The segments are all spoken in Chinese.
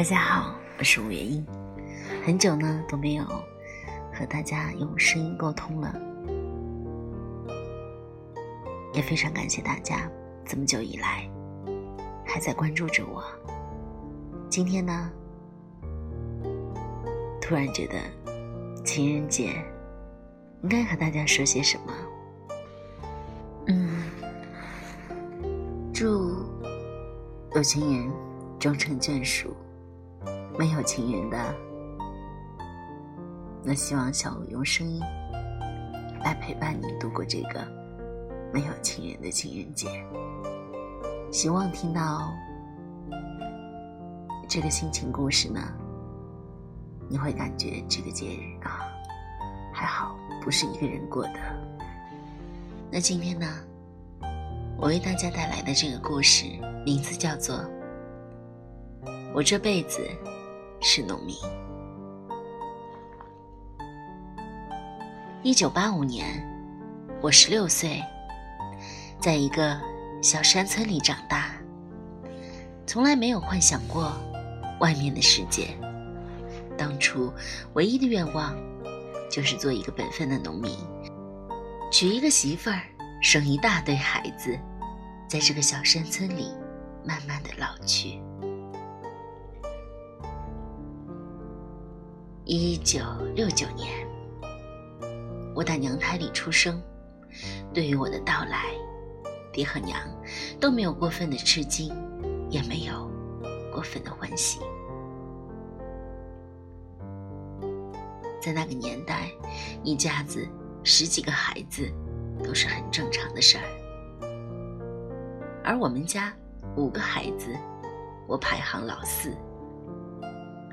大家好，我是吴月英，很久呢都没有和大家用声音沟通了，也非常感谢大家这么久以来还在关注着我。今天呢，突然觉得情人节应该和大家说些什么？嗯，祝有情人终成眷属。没有情人的，那希望小五用声音来陪伴你度过这个没有情人的情人节。希望听到这个心情故事呢，你会感觉这个节日啊，还好不是一个人过的。那今天呢，我为大家带来的这个故事名字叫做《我这辈子》。是农民。一九八五年，我十六岁，在一个小山村里长大，从来没有幻想过外面的世界。当初唯一的愿望，就是做一个本分的农民，娶一个媳妇儿，生一大堆孩子，在这个小山村里慢慢的老去。一九六九年，我在娘胎里出生。对于我的到来，爹和娘都没有过分的吃惊，也没有过分的欢喜。在那个年代，一家子十几个孩子都是很正常的事儿。而我们家五个孩子，我排行老四。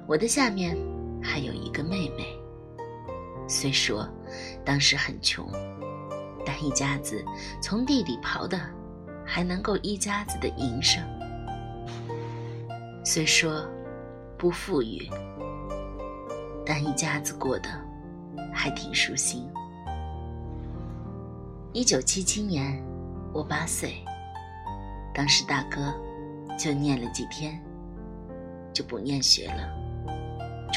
我的下面。还有一个妹妹。虽说当时很穷，但一家子从地里刨的，还能够一家子的营生。虽说不富裕，但一家子过得还挺舒心。一九七七年，我八岁，当时大哥就念了几天，就不念学了。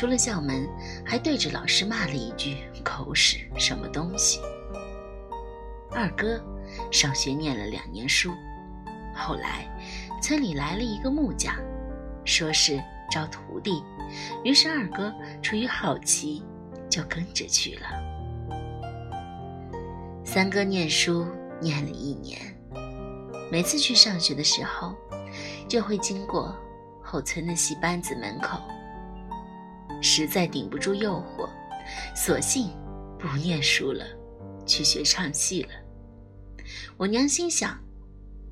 出了校门，还对着老师骂了一句“狗屎什么东西”。二哥上学念了两年书，后来村里来了一个木匠，说是招徒弟，于是二哥出于好奇，就跟着去了。三哥念书念了一年，每次去上学的时候，就会经过后村的戏班子门口。实在顶不住诱惑，索性不念书了，去学唱戏了。我娘心想：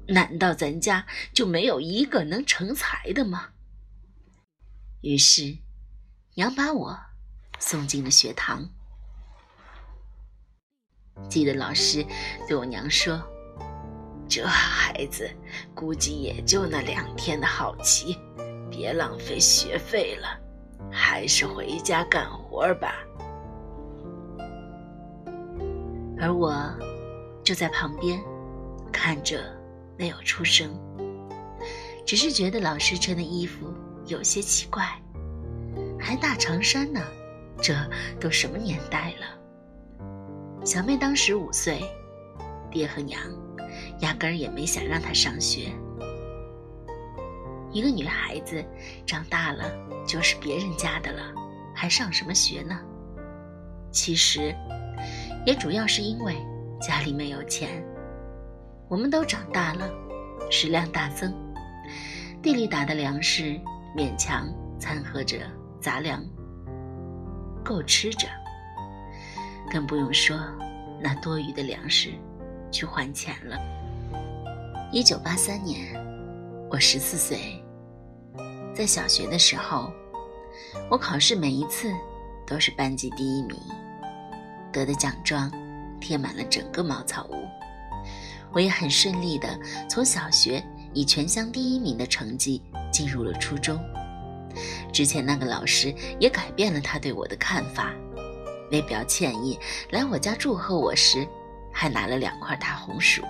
难道咱家就没有一个能成才的吗？于是，娘把我送进了学堂。记得老师对我娘说：“这孩子估计也就那两天的好奇，别浪费学费了。”还是回家干活吧。而我就在旁边看着，没有出声，只是觉得老师穿的衣服有些奇怪，还大长衫呢，这都什么年代了？小妹当时五岁，爹和娘压根儿也没想让她上学。一个女孩子长大了就是别人家的了，还上什么学呢？其实，也主要是因为家里没有钱。我们都长大了，食量大增，地里打的粮食勉强掺和着杂粮，够吃着。更不用说那多余的粮食去换钱了。一九八三年。我十四岁，在小学的时候，我考试每一次都是班级第一名，得的奖状贴满了整个茅草屋。我也很顺利的从小学以全乡第一名的成绩进入了初中。之前那个老师也改变了他对我的看法，为表歉意，来我家祝贺我时，还拿了两块大红薯。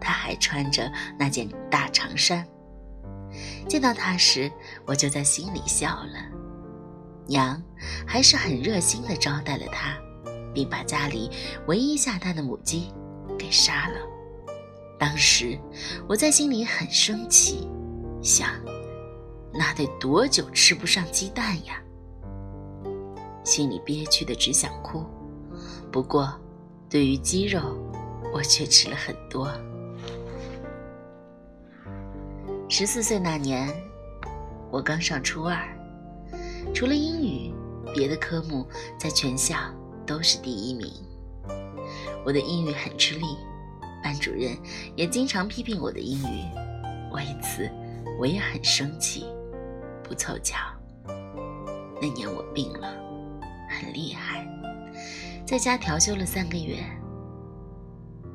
他还穿着那件大长衫，见到他时，我就在心里笑了。娘还是很热心的招待了他，并把家里唯一下蛋的母鸡给杀了。当时我在心里很生气，想，那得多久吃不上鸡蛋呀？心里憋屈的只想哭。不过，对于鸡肉，我却吃了很多。十四岁那年，我刚上初二，除了英语，别的科目在全校都是第一名。我的英语很吃力。班主任也经常批评我的英语，为此我也很生气。不凑巧，那年我病了，很厉害，在家调休了三个月。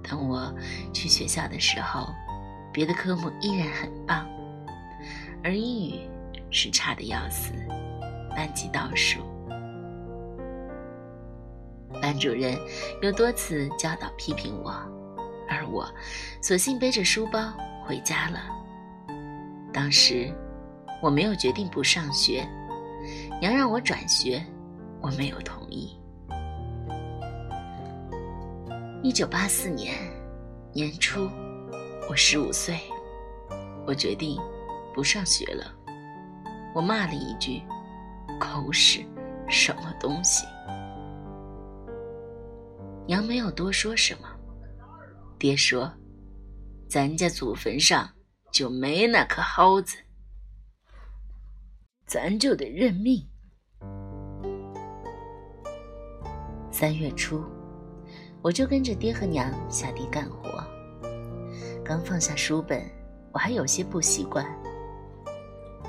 等我去学校的时候，别的科目依然很棒，而英语是差的要死，班级倒数。班主任又多次教导批评我。而我，索性背着书包回家了。当时，我没有决定不上学，娘让我转学，我没有同意。一九八四年年初，我十五岁，我决定不上学了。我骂了一句：“狗屎，什么东西！”娘没有多说什么。爹说：“咱家祖坟上就没那颗蒿子，咱就得认命。”三月初，我就跟着爹和娘下地干活。刚放下书本，我还有些不习惯。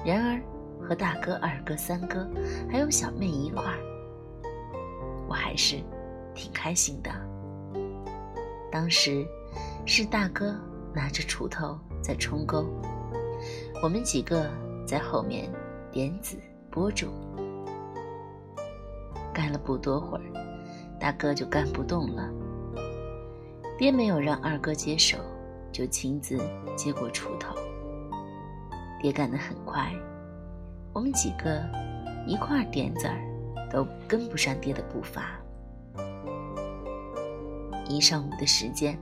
然而，和大哥、二哥、三哥还有小妹一块儿，我还是挺开心的。当时。是大哥拿着锄头在冲沟，我们几个在后面点子播种。干了不多会儿，大哥就干不动了。爹没有让二哥接手，就亲自接过锄头。爹干得很快，我们几个一块点子儿都跟不上爹的步伐。一上午的时间。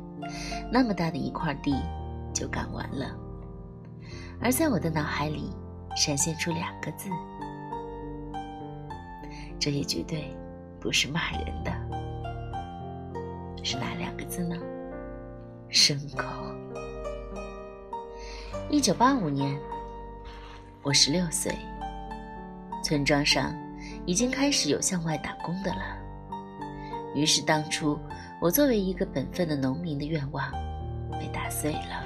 那么大的一块地就干完了，而在我的脑海里闪现出两个字，这也绝对不是骂人的，是哪两个字呢？牲口。一九八五年，我十六岁，村庄上已经开始有向外打工的了，于是当初。我作为一个本分的农民的愿望被打碎了。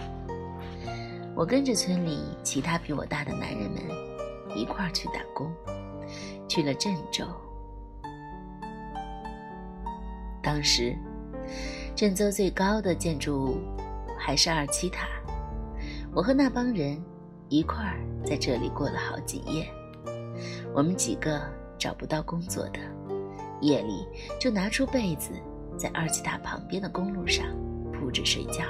我跟着村里其他比我大的男人们一块儿去打工，去了郑州。当时，郑州最高的建筑物还是二七塔。我和那帮人一块儿在这里过了好几夜。我们几个找不到工作的，夜里就拿出被子。在二七塔旁边的公路上铺着睡觉。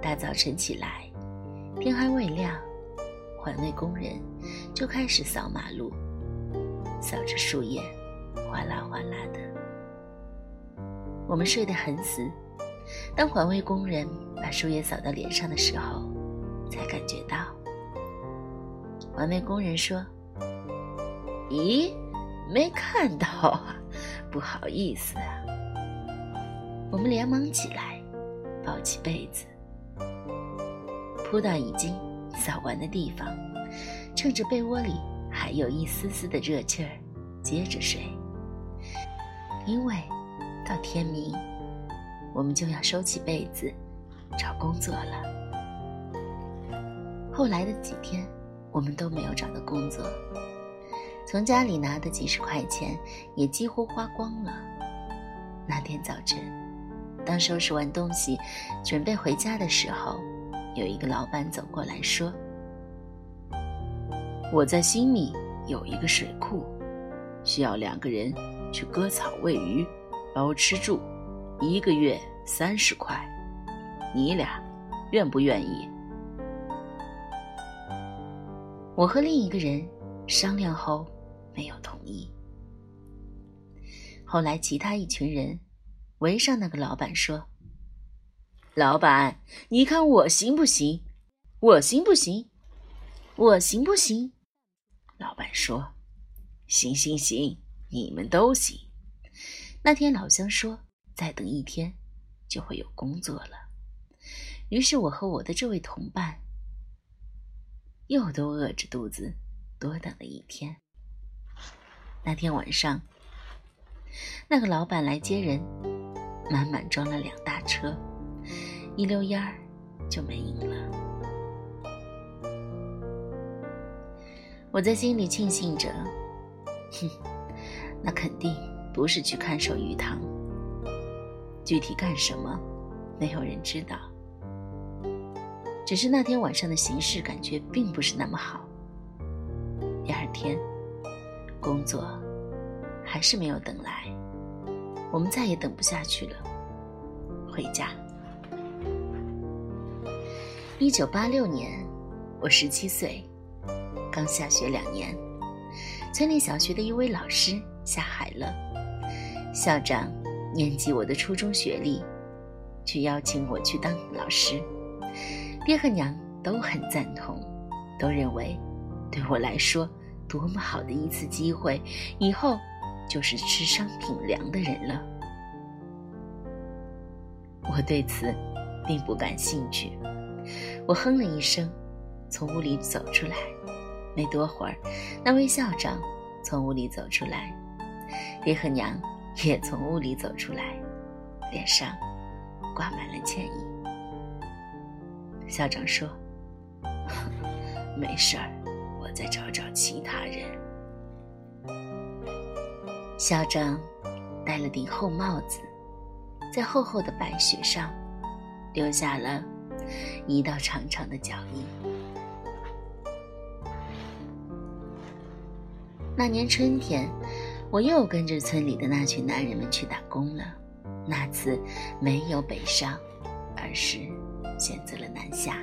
大早晨起来，天还未亮，环卫工人就开始扫马路，扫着树叶，哗啦哗啦的。我们睡得很死，当环卫工人把树叶扫到脸上的时候，才感觉到。环卫工人说：“咦，没看到啊。”不好意思啊，我们连忙起来，抱起被子，铺到已经扫完的地方，趁着被窝里还有一丝丝的热气儿，接着睡。因为到天明，我们就要收起被子，找工作了。后来的几天，我们都没有找到工作。从家里拿的几十块钱也几乎花光了。那天早晨，当收拾完东西准备回家的时候，有一个老板走过来说：“我在新米有一个水库，需要两个人去割草喂鱼，包吃住，一个月三十块。你俩愿不愿意？”我和另一个人商量后没有同意。后来，其他一群人围上那个老板说：“老板，你看我行不行？我行不行？我行不行？”老板说：“行行行，你们都行。”那天老乡说：“再等一天，就会有工作了。”于是我和我的这位同伴又都饿着肚子多等了一天。那天晚上。那个老板来接人，满满装了两大车，一溜烟儿就没影了。我在心里庆幸着，哼，那肯定不是去看守鱼塘，具体干什么，没有人知道。只是那天晚上的形势感觉并不是那么好。第二天，工作。还是没有等来，我们再也等不下去了，回家。一九八六年，我十七岁，刚下学两年，村里小学的一位老师下海了，校长念及我的初中学历，去邀请我去当老师，爹和娘都很赞同，都认为对我来说多么好的一次机会，以后。就是吃商品粮的人了。我对此并不感兴趣。我哼了一声，从屋里走出来。没多会儿，那位校长从屋里走出来，爹和娘也从屋里走出来，脸上挂满了歉意。校长说：“ 没事儿，我再找找其他人。”校长戴了顶厚帽子，在厚厚的白雪上留下了一道长长的脚印。那年春天，我又跟着村里的那群男人们去打工了。那次没有北上，而是选择了南下。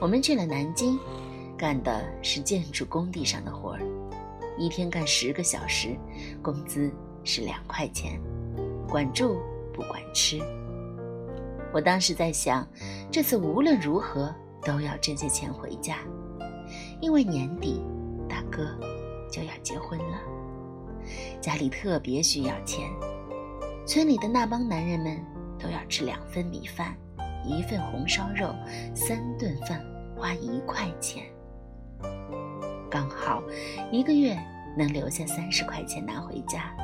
我们去了南京，干的是建筑工地上的活儿。一天干十个小时，工资是两块钱，管住不管吃。我当时在想，这次无论如何都要挣些钱回家，因为年底大哥就要结婚了，家里特别需要钱。村里的那帮男人们都要吃两份米饭，一份红烧肉，三顿饭花一块钱。刚好一个月能留下三十块钱拿回家，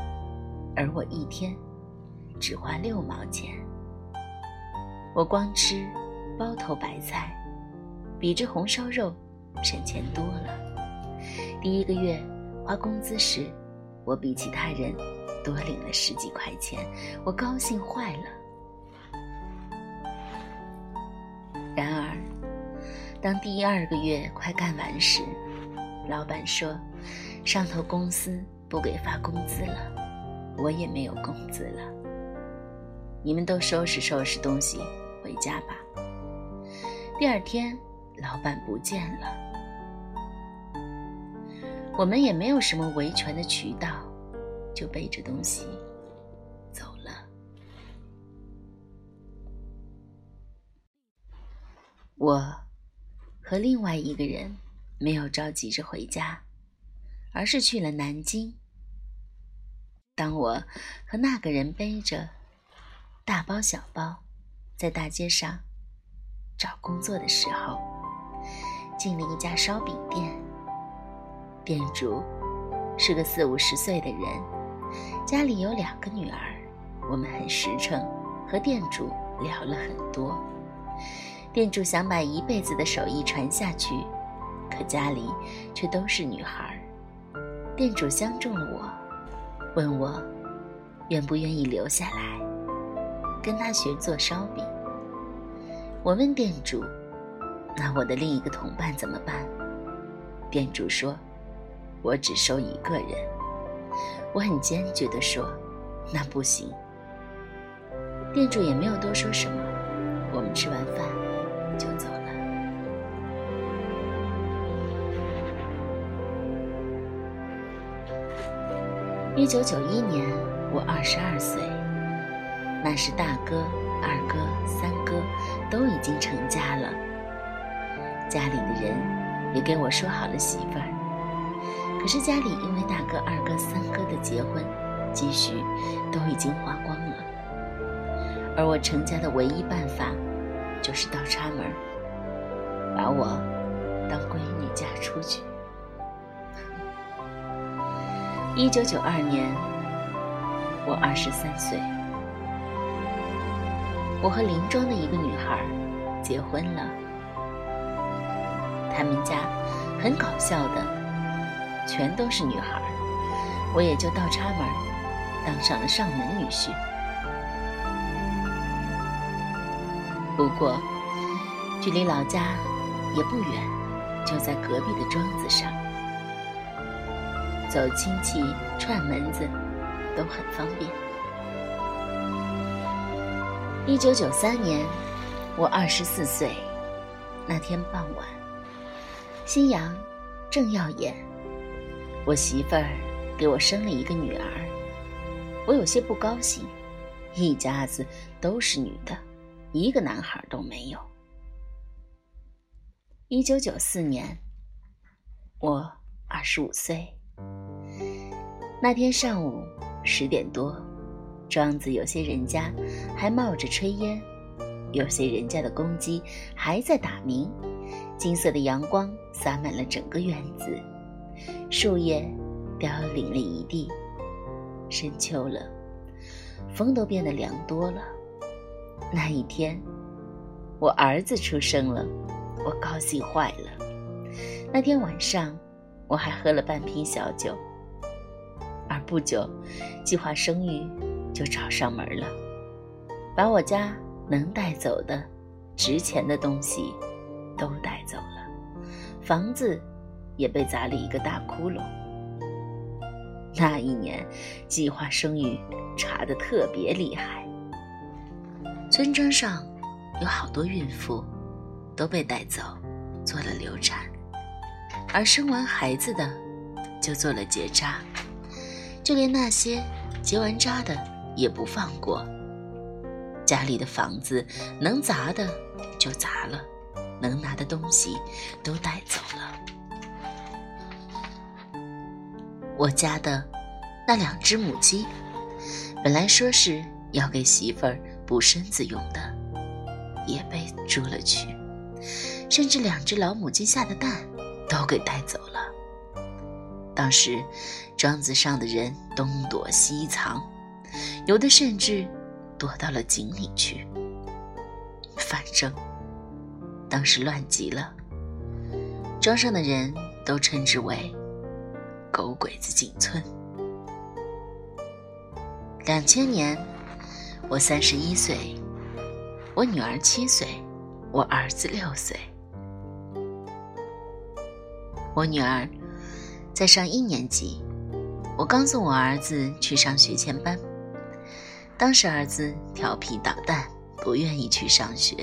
而我一天只花六毛钱。我光吃包头白菜，比这红烧肉省钱多了。第一个月花工资时，我比其他人多领了十几块钱，我高兴坏了。然而，当第二个月快干完时，老板说：“上头公司不给发工资了，我也没有工资了。你们都收拾收拾东西回家吧。”第二天，老板不见了，我们也没有什么维权的渠道，就背着东西走了。我和另外一个人。没有着急着回家，而是去了南京。当我和那个人背着大包小包在大街上找工作的时候，进了一家烧饼店。店主是个四五十岁的人，家里有两个女儿。我们很实诚，和店主聊了很多。店主想把一辈子的手艺传下去。可家里却都是女孩店主相中了我，问我愿不愿意留下来跟他学做烧饼。我问店主：“那我的另一个同伴怎么办？”店主说：“我只收一个人。我很坚决的说那不行。店主也没有多说什么我们吃完饭就走了。一九九一年我二十二岁那时大哥二哥三哥都已经成家了。家里的人也给我说好了媳妇儿可是家里因为大哥、二哥、三哥的结婚，积蓄都已经花光了，而我成家的唯一办法，就是倒插门把我当闺女嫁出去。一九九二年，我二十三岁，我和邻庄的一个女孩结婚了，他们家很搞笑的。全都是女孩，我也就倒插门，当上了上门女婿。不过，距离老家也不远，就在隔壁的庄子上，走亲戚串门子都很方便。一九九三年，我二十四岁，那天傍晚，夕阳正耀眼。我媳妇儿给我生了一个女儿，我有些不高兴。一家子都是女的，一个男孩都没有。一九九四年，我二十五岁。那天上午十点多，庄子有些人家还冒着炊烟，有些人家的公鸡还在打鸣，金色的阳光洒满了整个院子。树叶凋零了一地，深秋了，风都变得凉多了。那一天，我儿子出生了，我高兴坏了。那天晚上，我还喝了半瓶小酒。而不久，计划生育就找上门了，把我家能带走的、值钱的东西都带走了，房子。也被砸了一个大窟窿。那一年，计划生育查得特别厉害，村庄上有好多孕妇都被带走做了流产，而生完孩子的就做了结扎，就连那些结完扎的也不放过。家里的房子能砸的就砸了，能拿的东西都带走了。我家的那两只母鸡，本来说是要给媳妇儿补身子用的，也被捉了去，甚至两只老母鸡下的蛋都给带走了。当时庄子上的人东躲西藏，有的甚至躲到了井里去。反正当时乱极了，庄上的人都称之为。狗鬼子进村。两千年，我三十一岁，我女儿七岁，我儿子六岁。我女儿在上一年级，我刚送我儿子去上学前班。当时儿子调皮捣蛋，不愿意去上学。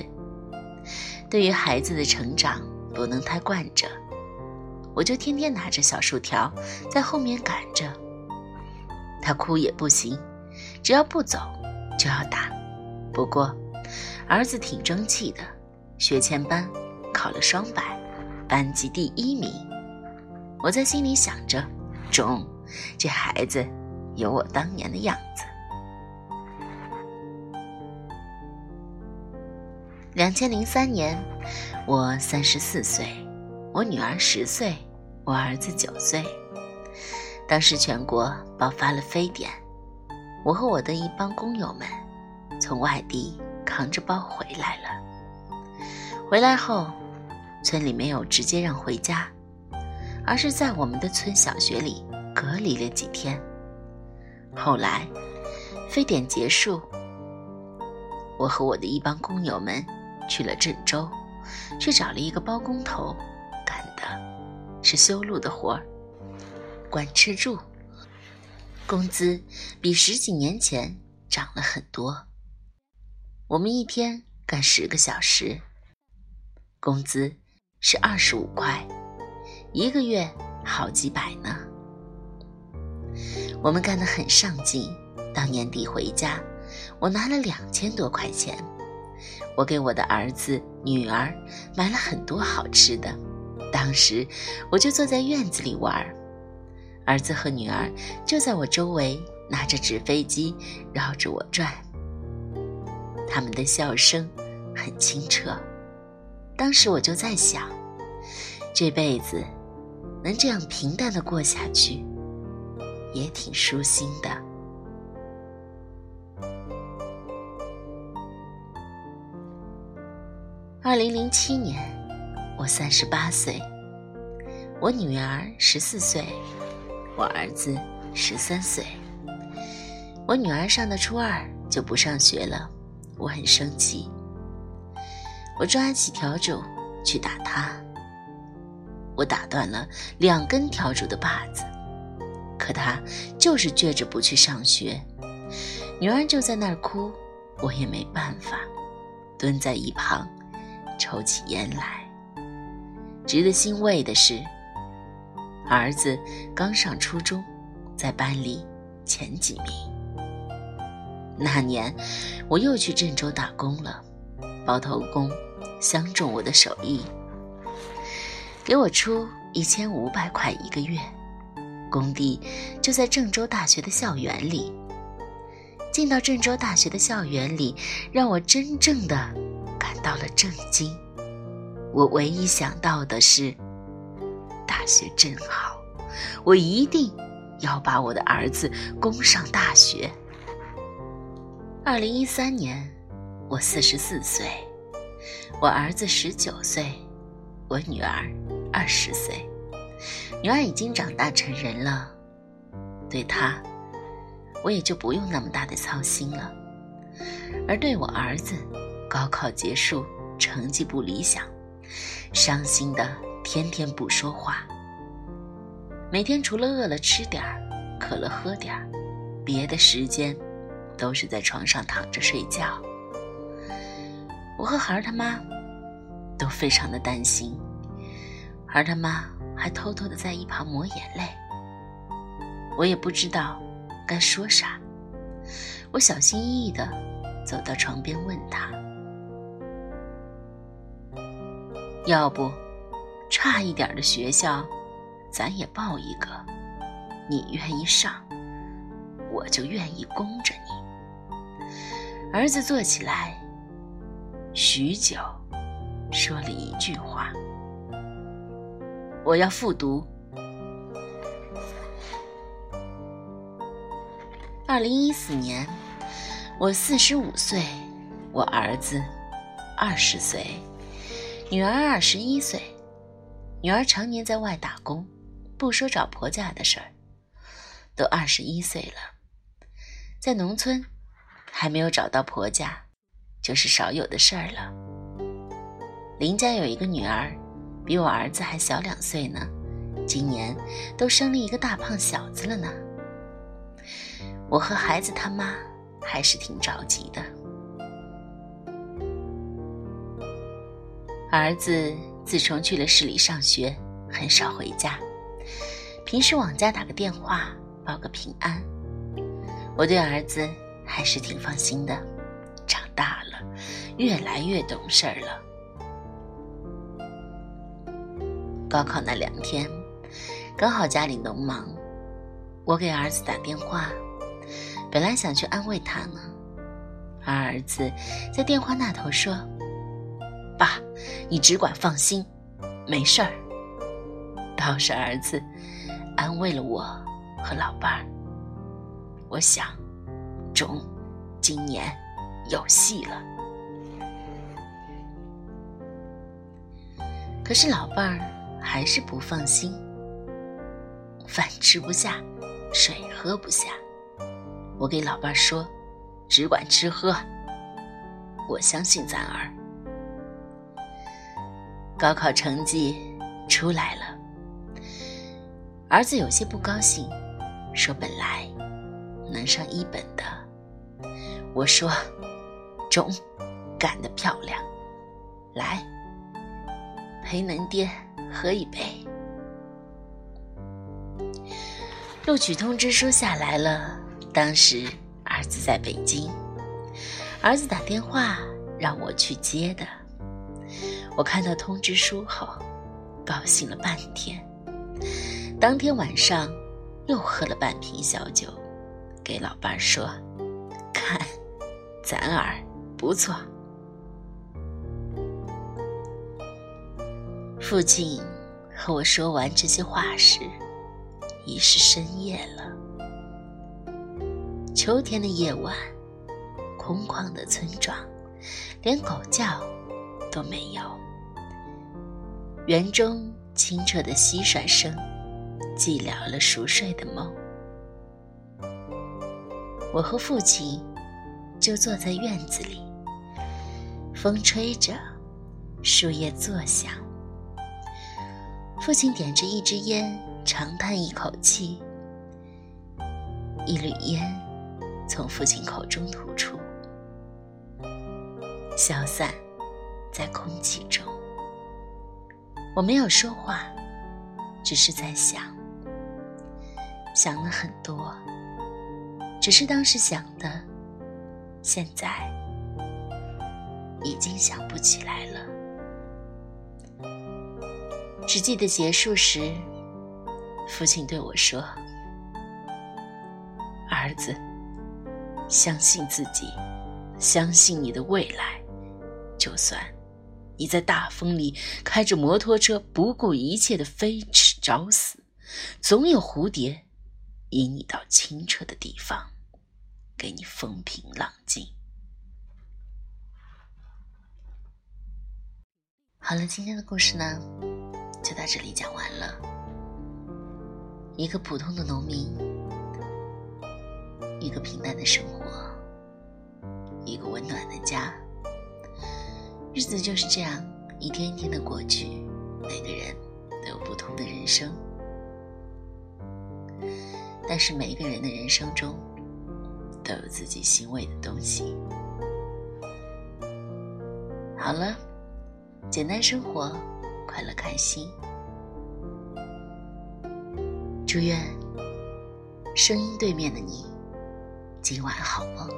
对于孩子的成长，不能太惯着。我就天天拿着小竖条在后面赶着，他哭也不行，只要不走就要打。不过儿子挺争气的，学前班考了双百，班级第一名。我在心里想着，中，这孩子有我当年的样子。两千零三年，我三十四岁，我女儿十岁。我儿子九岁，当时全国爆发了非典，我和我的一帮工友们从外地扛着包回来了。回来后，村里没有直接让回家，而是在我们的村小学里隔离了几天。后来，非典结束，我和我的一帮工友们去了郑州，去找了一个包工头。是修路的活儿，管吃住，工资比十几年前涨了很多。我们一天干十个小时，工资是二十五块，一个月好几百呢。我们干得很上进。到年底回家，我拿了两千多块钱。我给我的儿子、女儿买了很多好吃的。当时我就坐在院子里玩，儿子和女儿就在我周围拿着纸飞机绕着我转。他们的笑声很清澈。当时我就在想，这辈子能这样平淡的过下去，也挺舒心的。二零零七年，我三十八岁，我女儿十四岁，我儿子十三岁。我女儿上的初二就不上学了，我很生气。我抓起笤帚去打她，我打断了两根笤帚的把子，可她就是倔着不去上学。女儿就在那儿哭，我也没办法，蹲在一旁。抽起烟来。值得欣慰的是，儿子刚上初中，在班里前几名。那年，我又去郑州打工了，包头工相中我的手艺，给我出一千五百块一个月。工地就在郑州大学的校园里。进到郑州大学的校园里，让我真正的。感到了震惊，我唯一想到的是，大学真好，我一定要把我的儿子供上大学。二零一三年，我四十四岁，我儿子十九岁，我女儿二十岁，女儿已经长大成人了，对她，我也就不用那么大的操心了，而对我儿子。高考结束，成绩不理想，伤心的天天不说话。每天除了饿了吃点儿，渴了喝点儿，别的时间都是在床上躺着睡觉。我和孩儿他妈都非常的担心，孩儿他妈还偷偷的在一旁抹眼泪。我也不知道该说啥，我小心翼翼的走到床边问他。要不，差一点的学校，咱也报一个。你愿意上，我就愿意供着你。儿子坐起来，许久，说了一句话：“我要复读。”二零一四年，我四十五岁，我儿子二十岁。女儿二十一岁，女儿常年在外打工，不说找婆家的事儿，都二十一岁了，在农村还没有找到婆家，就是少有的事儿了。邻家有一个女儿，比我儿子还小两岁呢，今年都生了一个大胖小子了呢。我和孩子他妈还是挺着急的。儿子自从去了市里上学，很少回家，平时往家打个电话报个平安。我对儿子还是挺放心的，长大了，越来越懂事儿了。高考那两天，刚好家里农忙，我给儿子打电话，本来想去安慰他呢，而儿子在电话那头说。爸，你只管放心，没事儿。倒是儿子安慰了我和老伴儿。我想，中今年有戏了。可是老伴儿还是不放心，饭吃不下，水喝不下。我给老伴儿说，只管吃喝，我相信咱儿。高考成绩出来了，儿子有些不高兴，说：“本来能上一本的。”我说：“中，干得漂亮！来，陪能爹喝一杯。”录取通知书下来了，当时儿子在北京，儿子打电话让我去接的。我看到通知书后，高兴了半天。当天晚上又喝了半瓶小酒，给老伴儿说：“看，咱儿不错。”父亲和我说完这些话时，已是深夜了。秋天的夜晚，空旷的村庄，连狗叫都没有。园中清澈的蟋蟀声，寂寥了熟睡的梦。我和父亲就坐在院子里，风吹着，树叶作响。父亲点着一支烟，长叹一口气，一缕烟从父亲口中吐出，消散在空气中。我没有说话，只是在想，想了很多，只是当时想的，现在已经想不起来了。只记得结束时，父亲对我说：“儿子，相信自己，相信你的未来。就算你在大风里开着摩托车，不顾一切的飞驰找死，总有蝴蝶引你到清澈的地方，给你风平浪静。”好了，今天的故事呢？就到这里讲完了。一个普通的农民，一个平淡的生活，一个温暖的家，日子就是这样一天一天的过去。每个人都有不同的人生，但是每一个人的人生中都有自己欣慰的东西。好了，简单生活。快乐开心，祝愿声音对面的你今晚好梦。